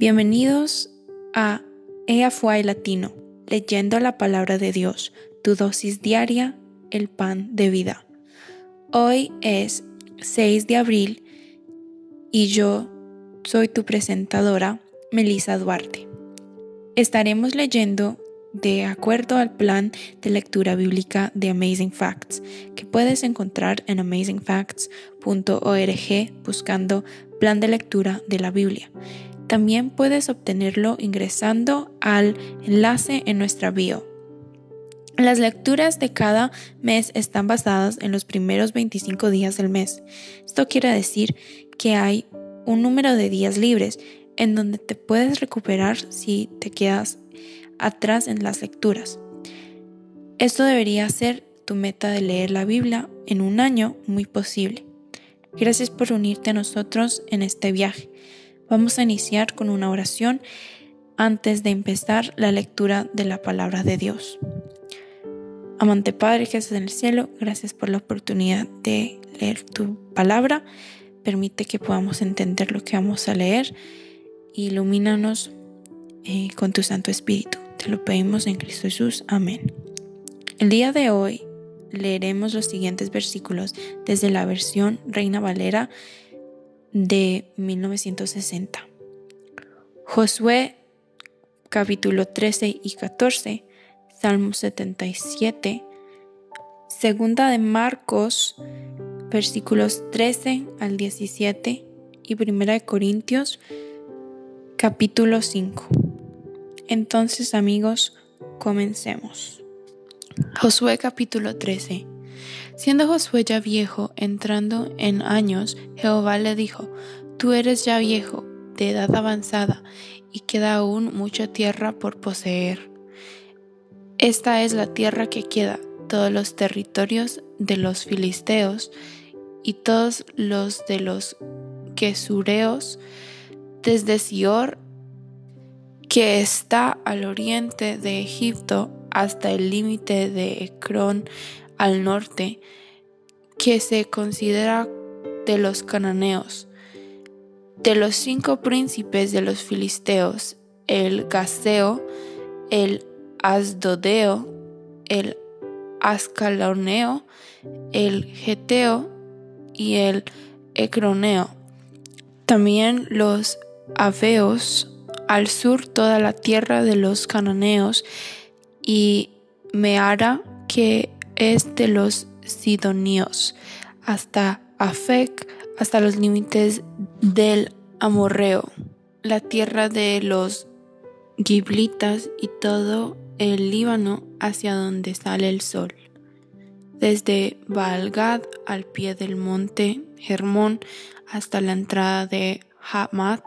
Bienvenidos a EAFUAI Latino, leyendo la palabra de Dios, tu dosis diaria, el pan de vida. Hoy es 6 de abril y yo soy tu presentadora, Melissa Duarte. Estaremos leyendo de acuerdo al plan de lectura bíblica de Amazing Facts, que puedes encontrar en amazingfacts.org buscando plan de lectura de la Biblia. También puedes obtenerlo ingresando al enlace en nuestra bio. Las lecturas de cada mes están basadas en los primeros 25 días del mes. Esto quiere decir que hay un número de días libres en donde te puedes recuperar si te quedas atrás en las lecturas. Esto debería ser tu meta de leer la Biblia en un año muy posible. Gracias por unirte a nosotros en este viaje. Vamos a iniciar con una oración antes de empezar la lectura de la palabra de Dios. Amante Padre que estás en el cielo, gracias por la oportunidad de leer tu palabra. Permite que podamos entender lo que vamos a leer. Ilumínanos eh, con tu Santo Espíritu. Te lo pedimos en Cristo Jesús. Amén. El día de hoy leeremos los siguientes versículos desde la versión Reina Valera de 1960. Josué capítulo 13 y 14, Salmo 77, Segunda de Marcos versículos 13 al 17 y Primera de Corintios capítulo 5. Entonces amigos, comencemos. Josué capítulo 13. Siendo Josué ya viejo, entrando en años, Jehová le dijo, Tú eres ya viejo, de edad avanzada, y queda aún mucha tierra por poseer. Esta es la tierra que queda, todos los territorios de los filisteos y todos los de los quesureos, desde Sior que está al oriente de Egipto hasta el límite de Ecrón al norte, que se considera de los cananeos. De los cinco príncipes de los filisteos, el Gaseo, el Asdodeo, el Ascaloneo, el Geteo y el Ecroneo. También los Aveos, al sur toda la tierra de los cananeos y Meara, que es de los sidonios, hasta Afec, hasta los límites del Amorreo, la tierra de los Giblitas y todo el Líbano hacia donde sale el sol. Desde Baalgad al pie del monte Hermón hasta la entrada de Hamat,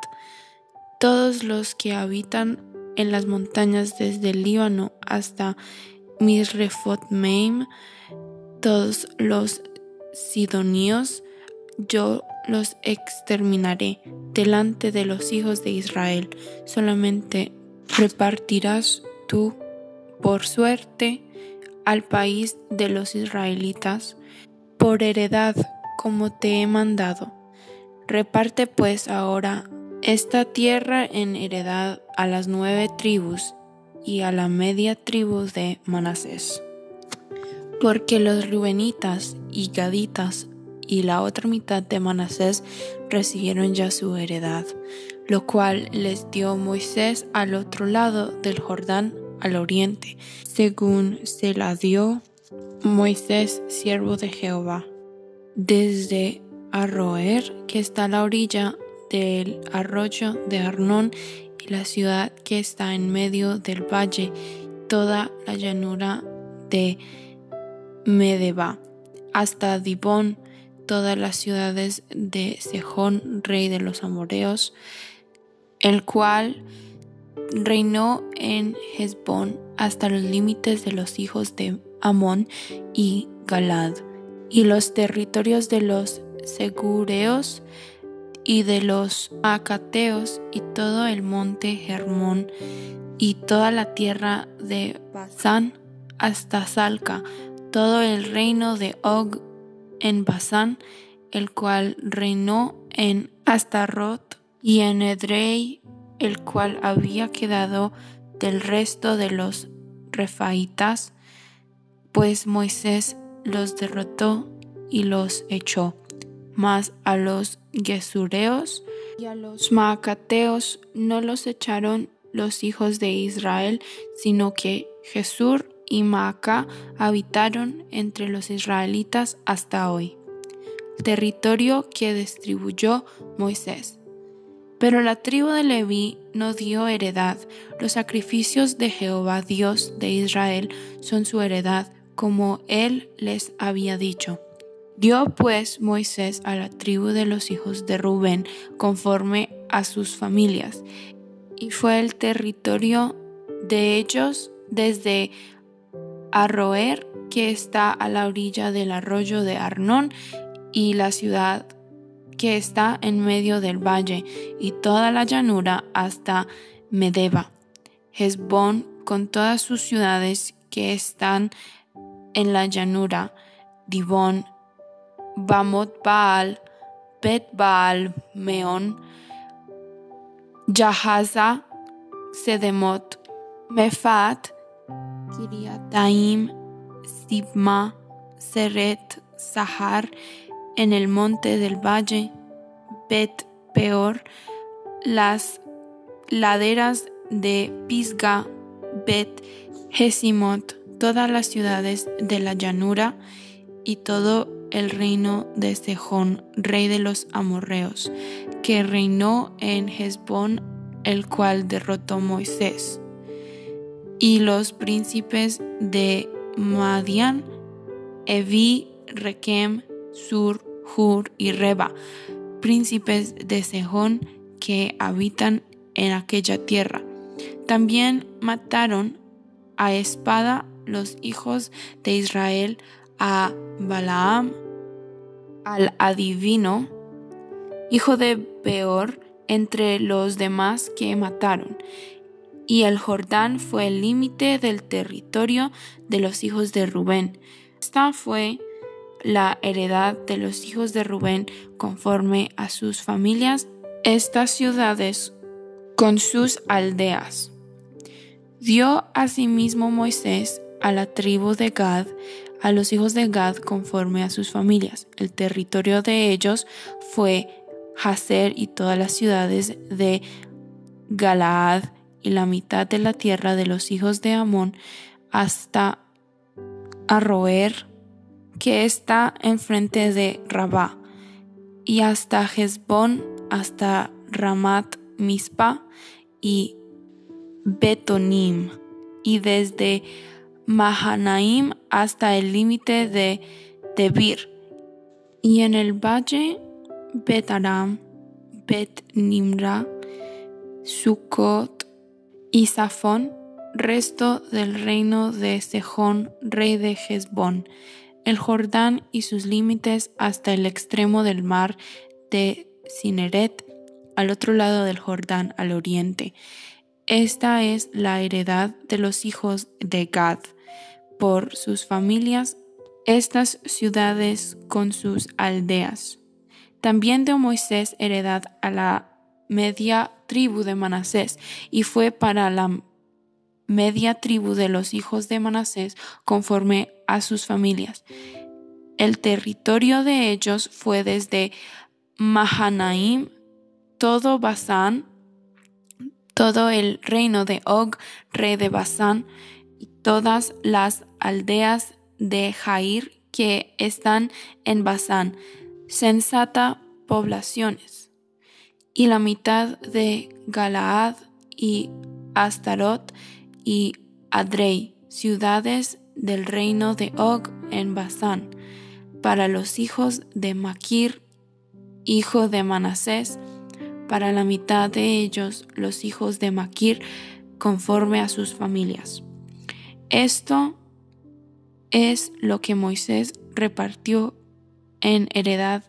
todos los que habitan en las montañas desde el Líbano hasta Misrefot-Meim, todos los sidonios, yo los exterminaré delante de los hijos de Israel. Solamente repartirás tú por suerte al país de los israelitas por heredad como te he mandado. Reparte pues ahora esta tierra en heredad a las nueve tribus y a la media tribu de Manasés. Porque los Rubenitas y Gaditas y la otra mitad de Manasés recibieron ya su heredad, lo cual les dio Moisés al otro lado del Jordán al oriente, según se la dio Moisés, siervo de Jehová, desde Arroer, que está a la orilla del arroyo de Arnón y la ciudad que está en medio del valle, toda la llanura de Medeba, hasta Dibón, todas las ciudades de Sejón, rey de los amorreos, el cual reinó en Hezbón hasta los límites de los hijos de Amón y Galad, y los territorios de los segureos y de los Acateos y todo el monte Hermón y toda la tierra de Basán hasta Salca, todo el reino de Og en Basán, el cual reinó en Astarot y en Edrei, el cual había quedado del resto de los refaitas, pues Moisés los derrotó y los echó. Mas a los gesureos y a los maacateos no los echaron los hijos de Israel, sino que Jesur y Maaca habitaron entre los israelitas hasta hoy, territorio que distribuyó Moisés. Pero la tribu de Leví no dio heredad. Los sacrificios de Jehová Dios de Israel son su heredad, como él les había dicho. Dio pues Moisés a la tribu de los hijos de Rubén conforme a sus familias, y fue el territorio de ellos desde Arroer, que está a la orilla del arroyo de Arnón, y la ciudad que está en medio del valle, y toda la llanura hasta Medeba, Hezbón con todas sus ciudades que están en la llanura, Dibón, Bamot Baal, Bet Baal, Meón, Yahaza, Sedemot, Mefat, Kiriataim, Sibma, Seret, Sahar, en el monte del valle, Bet Peor, las laderas de Pisga, Bet Hesimot, todas las ciudades de la llanura. Y todo el reino de Sejón, rey de los amorreos, que reinó en Hezbón, el cual derrotó Moisés, y los príncipes de Madian, Evi, Rekem, Sur, Hur y Reba, príncipes de Sejón que habitan en aquella tierra. También mataron a espada los hijos de Israel a Balaam, al adivino, hijo de Peor, entre los demás que mataron. Y el Jordán fue el límite del territorio de los hijos de Rubén. Esta fue la heredad de los hijos de Rubén conforme a sus familias, estas ciudades con sus aldeas. Dio asimismo Moisés a la tribu de Gad a los hijos de Gad conforme a sus familias. El territorio de ellos fue Hazer y todas las ciudades de Galaad y la mitad de la tierra de los hijos de Amón hasta Arroer, que está enfrente de Rabá, y hasta Hezbón, hasta Ramat Mispa y Betonim, y desde Mahanaim hasta el límite de Debir, y en el valle Betaram, Bet Nimra, Sucot y Safón, resto del reino de Sejón, rey de Hezbón, el Jordán y sus límites hasta el extremo del mar de Cineret, al otro lado del Jordán al oriente, esta es la heredad de los hijos de Gad por sus familias, estas ciudades con sus aldeas. También dio Moisés heredad a la media tribu de Manasés y fue para la media tribu de los hijos de Manasés conforme a sus familias. El territorio de ellos fue desde Mahanaim, todo Basán, todo el reino de Og, rey de Basán, y todas las aldeas de Jair que están en Basán, sensata poblaciones, y la mitad de Galaad y Astarot y Adrei, ciudades del reino de Og en Basán, para los hijos de Maquir, hijo de Manasés, para la mitad de ellos los hijos de Maquir conforme a sus familias. Esto es lo que Moisés repartió en heredad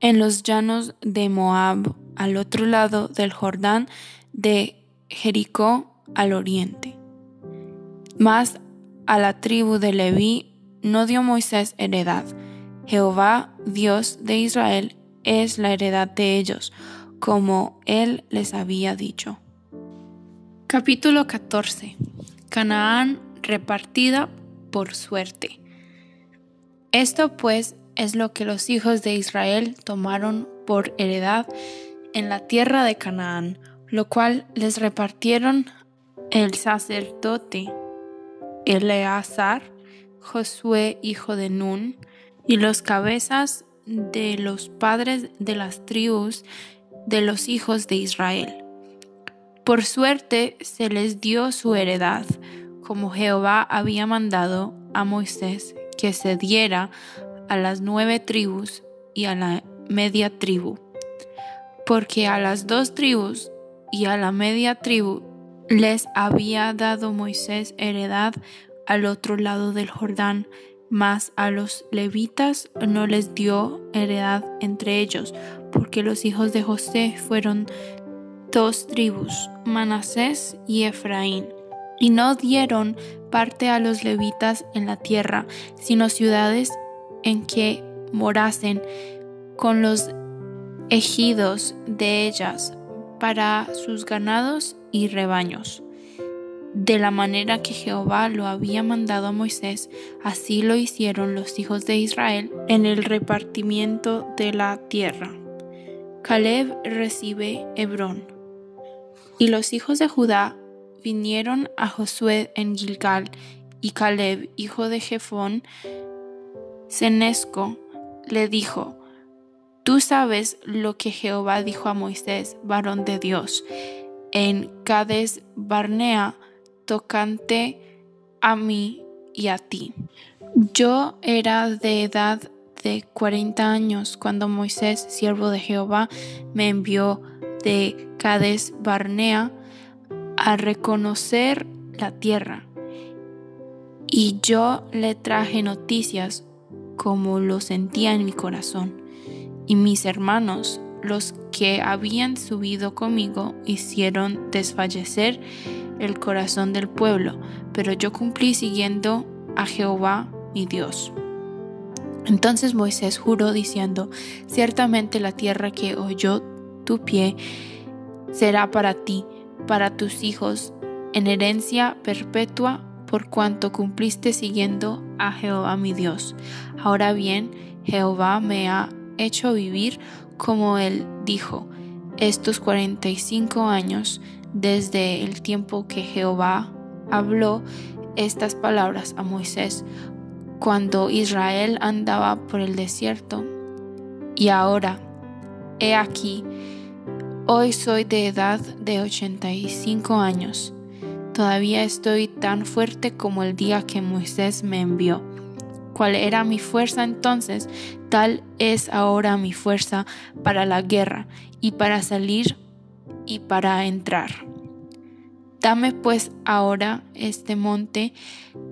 en los llanos de Moab al otro lado del Jordán de Jericó al oriente. Mas a la tribu de Leví no dio Moisés heredad. Jehová, Dios de Israel, es la heredad de ellos, como él les había dicho. Capítulo 14. Canaán repartida por suerte. Esto pues es lo que los hijos de Israel tomaron por heredad en la tierra de Canaán, lo cual les repartieron el sacerdote Eleazar, Josué hijo de Nun, y los cabezas de los padres de las tribus de los hijos de Israel. Por suerte se les dio su heredad, como Jehová había mandado a Moisés que se diera a las nueve tribus y a la media tribu, porque a las dos tribus y a la media tribu les había dado Moisés heredad al otro lado del Jordán, mas a los levitas no les dio heredad entre ellos, porque los hijos de José fueron dos tribus, Manasés y Efraín, y no dieron parte a los levitas en la tierra, sino ciudades en que morasen con los ejidos de ellas para sus ganados y rebaños. De la manera que Jehová lo había mandado a Moisés, así lo hicieron los hijos de Israel en el repartimiento de la tierra. Caleb recibe Hebrón. Y los hijos de Judá vinieron a Josué en Gilgal, y Caleb, hijo de Jefón, Cenesco, le dijo, Tú sabes lo que Jehová dijo a Moisés, varón de Dios, en Cades Barnea, tocante a mí y a ti. Yo era de edad de cuarenta años cuando Moisés, siervo de Jehová, me envió de Cades Barnea a reconocer la tierra. Y yo le traje noticias como lo sentía en mi corazón y mis hermanos, los que habían subido conmigo, hicieron desfallecer el corazón del pueblo, pero yo cumplí siguiendo a Jehová mi Dios. Entonces Moisés juró diciendo, ciertamente la tierra que oyó tu pie será para ti, para tus hijos, en herencia perpetua, por cuanto cumpliste siguiendo a Jehová mi Dios. Ahora bien, Jehová me ha hecho vivir como él dijo, estos cuarenta y cinco años desde el tiempo que Jehová habló estas palabras a Moisés cuando Israel andaba por el desierto. Y ahora, he aquí, hoy soy de edad de ochenta y cinco años. Todavía estoy tan fuerte como el día que Moisés me envió cuál era mi fuerza entonces, tal es ahora mi fuerza para la guerra y para salir y para entrar. Dame pues ahora este monte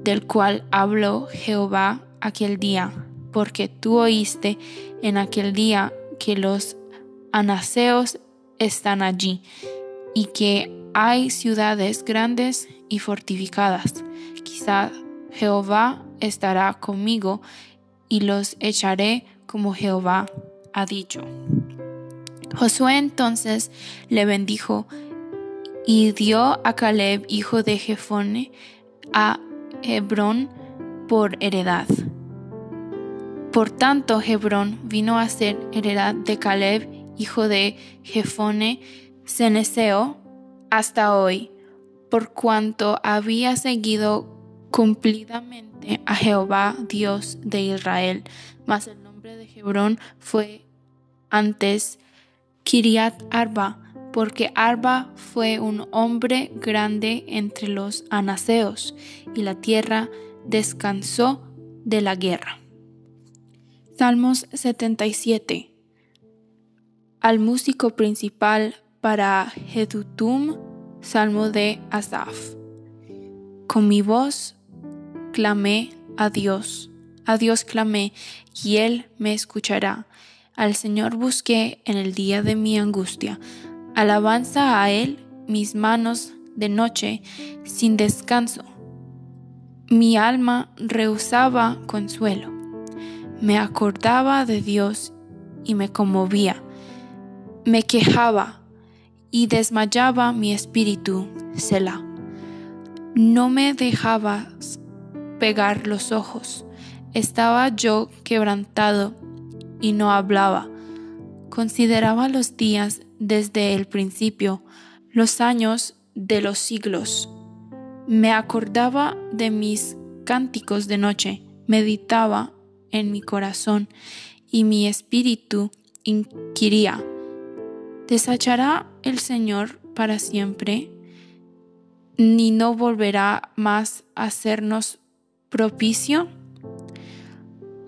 del cual habló Jehová aquel día, porque tú oíste en aquel día que los anaseos están allí y que hay ciudades grandes y fortificadas. Quizá Jehová estará conmigo y los echaré como Jehová ha dicho. Josué entonces le bendijo y dio a Caleb, hijo de Jefone, a Hebrón por heredad. Por tanto, Hebrón vino a ser heredad de Caleb, hijo de Jefone, Ceneseo, hasta hoy, por cuanto había seguido cumplidamente a Jehová Dios de Israel. Mas el nombre de Hebrón fue antes Kiriat Arba, porque Arba fue un hombre grande entre los anaseos, y la tierra descansó de la guerra. Salmos 77 Al músico principal para Jedutum, Salmo de Asaf. Con mi voz clamé a Dios, a Dios clamé, y Él me escuchará. Al Señor busqué en el día de mi angustia. Alabanza a Él mis manos de noche sin descanso. Mi alma rehusaba consuelo. Me acordaba de Dios y me conmovía. Me quejaba y desmayaba mi espíritu, Selah. No me dejabas pegar los ojos. Estaba yo quebrantado y no hablaba. Consideraba los días desde el principio, los años de los siglos. Me acordaba de mis cánticos de noche, meditaba en mi corazón y mi espíritu inquiría ¿Desechará el Señor para siempre? ¿Ni no volverá más a hacernos propicio?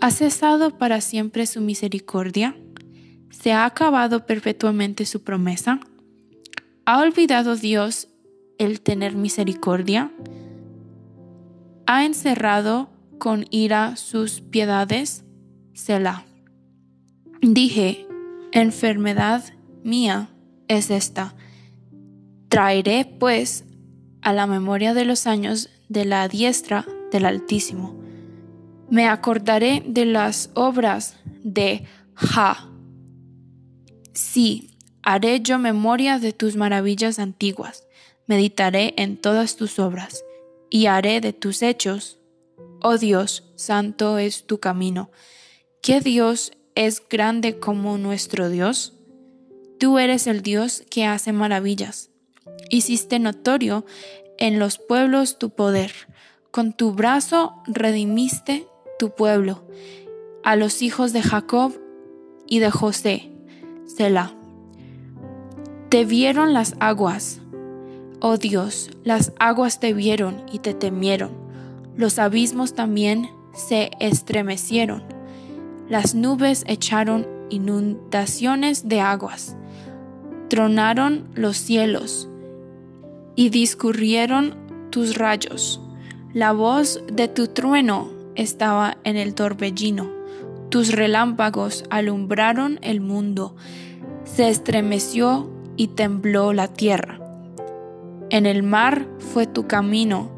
¿Ha cesado para siempre su misericordia? ¿Se ha acabado perpetuamente su promesa? ¿Ha olvidado Dios el tener misericordia? ¿Ha encerrado con ira sus piedades? Selah. Dije, enfermedad mía es esta. Traeré, pues, a la memoria de los años de la diestra del Altísimo. Me acordaré de las obras de Ja. Sí, haré yo memoria de tus maravillas antiguas, meditaré en todas tus obras, y haré de tus hechos. Oh Dios, santo es tu camino. ¿Qué Dios es grande como nuestro Dios? Tú eres el Dios que hace maravillas. Hiciste notorio en los pueblos tu poder. Con tu brazo redimiste tu pueblo, a los hijos de Jacob y de José. Selah. Te vieron las aguas. Oh Dios, las aguas te vieron y te temieron. Los abismos también se estremecieron. Las nubes echaron inundaciones de aguas tronaron los cielos y discurrieron tus rayos. La voz de tu trueno estaba en el torbellino. Tus relámpagos alumbraron el mundo. Se estremeció y tembló la tierra. En el mar fue tu camino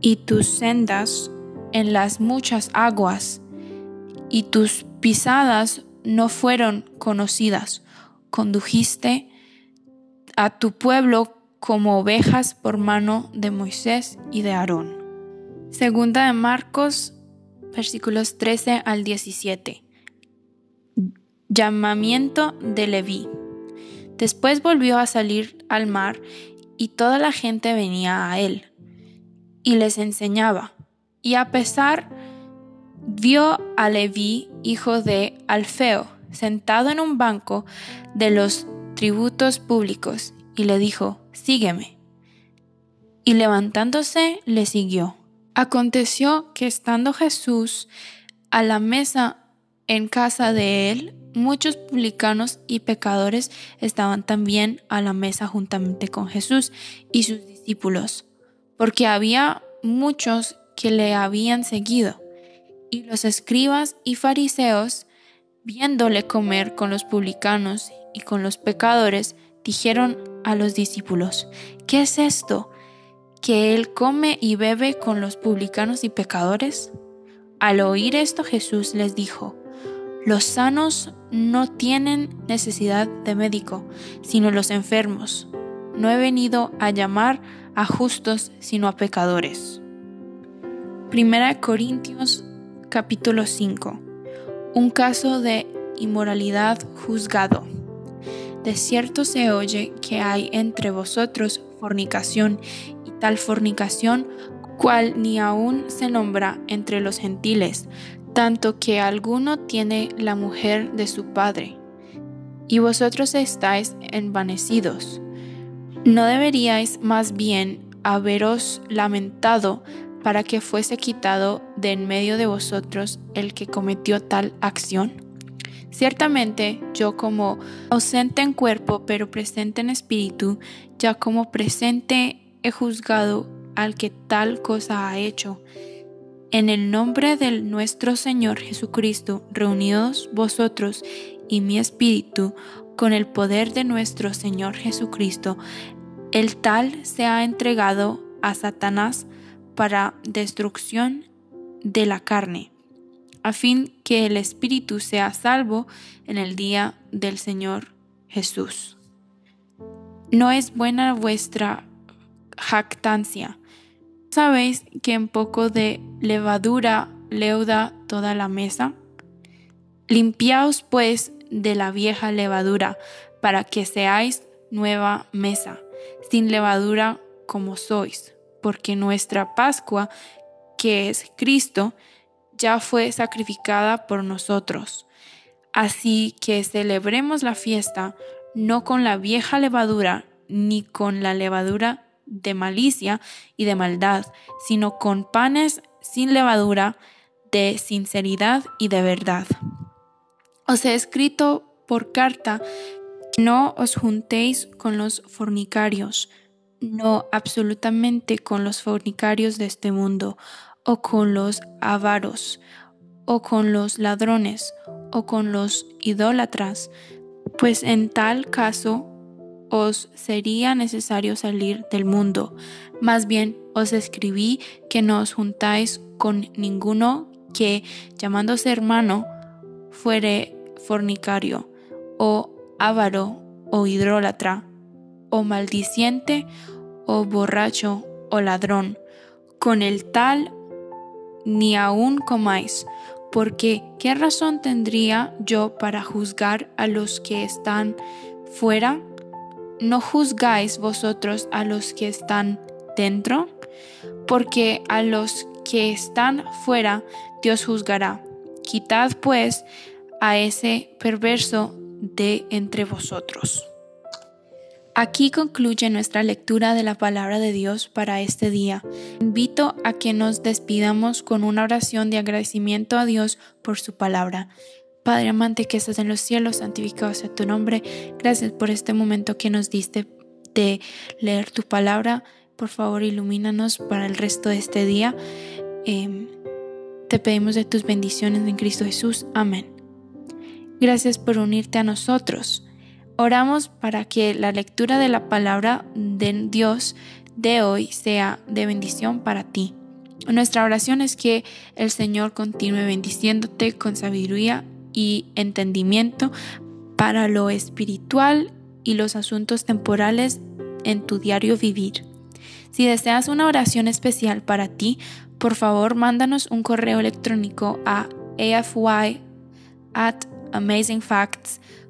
y tus sendas en las muchas aguas, y tus pisadas no fueron conocidas. Condujiste a tu pueblo como ovejas por mano de Moisés y de Aarón. Segunda de Marcos, versículos 13 al 17. Llamamiento de Leví. Después volvió a salir al mar y toda la gente venía a él y les enseñaba. Y a pesar vio a Leví, hijo de Alfeo, sentado en un banco de los tributos públicos y le dijo, Sígueme. Y levantándose le siguió. Aconteció que estando Jesús a la mesa en casa de él, muchos publicanos y pecadores estaban también a la mesa juntamente con Jesús y sus discípulos, porque había muchos que le habían seguido. Y los escribas y fariseos, viéndole comer con los publicanos y con los pecadores, dijeron a los discípulos, ¿qué es esto? ¿Que él come y bebe con los publicanos y pecadores? Al oír esto Jesús les dijo, los sanos no tienen necesidad de médico, sino los enfermos. No he venido a llamar a justos, sino a pecadores. Primera Corintios capítulo 5. Un caso de inmoralidad juzgado. De cierto se oye que hay entre vosotros fornicación, y tal fornicación cual ni aun se nombra entre los gentiles, tanto que alguno tiene la mujer de su padre. Y vosotros estáis envanecidos. ¿No deberíais más bien haberos lamentado para que fuese quitado de en medio de vosotros el que cometió tal acción? Ciertamente yo como ausente en cuerpo pero presente en espíritu, ya como presente he juzgado al que tal cosa ha hecho. En el nombre de nuestro Señor Jesucristo, reunidos vosotros y mi espíritu, con el poder de nuestro Señor Jesucristo, el tal se ha entregado a Satanás para destrucción de la carne a fin que el Espíritu sea salvo en el día del Señor Jesús. no es buena vuestra jactancia. ¿Sabéis que en poco de levadura leuda toda la mesa? Limpiaos pues de la vieja levadura, para que seáis nueva mesa, sin levadura como sois, porque nuestra Pascua, que es Cristo, ya fue sacrificada por nosotros. Así que celebremos la fiesta no con la vieja levadura, ni con la levadura de malicia y de maldad, sino con panes sin levadura, de sinceridad y de verdad. Os he escrito por carta que no os juntéis con los fornicarios, no absolutamente con los fornicarios de este mundo, o con los avaros, o con los ladrones, o con los idólatras, pues en tal caso os sería necesario salir del mundo. Más bien os escribí que no os juntáis con ninguno que, llamándose hermano, fuere fornicario, o avaro, o hidrólatra, o maldiciente, o borracho, o ladrón. Con el tal ni aun comáis, porque ¿qué razón tendría yo para juzgar a los que están fuera? ¿No juzgáis vosotros a los que están dentro? Porque a los que están fuera Dios juzgará. Quitad pues a ese perverso de entre vosotros. Aquí concluye nuestra lectura de la palabra de Dios para este día. Invito a que nos despidamos con una oración de agradecimiento a Dios por su palabra. Padre amante que estás en los cielos, santificado sea tu nombre. Gracias por este momento que nos diste de leer tu palabra. Por favor, ilumínanos para el resto de este día. Em, te pedimos de tus bendiciones en Cristo Jesús. Amén. Gracias por unirte a nosotros. Oramos para que la lectura de la palabra de Dios de hoy sea de bendición para ti. Nuestra oración es que el Señor continúe bendiciéndote con sabiduría y entendimiento para lo espiritual y los asuntos temporales en tu diario vivir. Si deseas una oración especial para ti, por favor mándanos un correo electrónico a afy at amazingfacts.com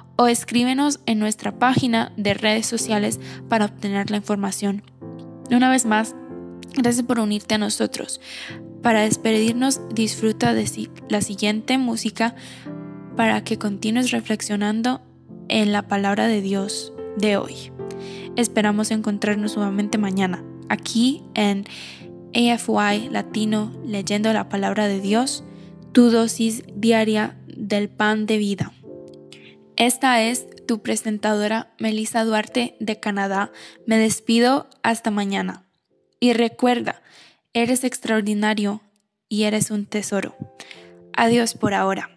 o escríbenos en nuestra página de redes sociales para obtener la información. Una vez más, gracias por unirte a nosotros. Para despedirnos, disfruta de la siguiente música para que continúes reflexionando en la palabra de Dios de hoy. Esperamos encontrarnos nuevamente mañana aquí en AFY Latino leyendo la palabra de Dios, tu dosis diaria del pan de vida. Esta es tu presentadora Melissa Duarte de Canadá. Me despido hasta mañana. Y recuerda, eres extraordinario y eres un tesoro. Adiós por ahora.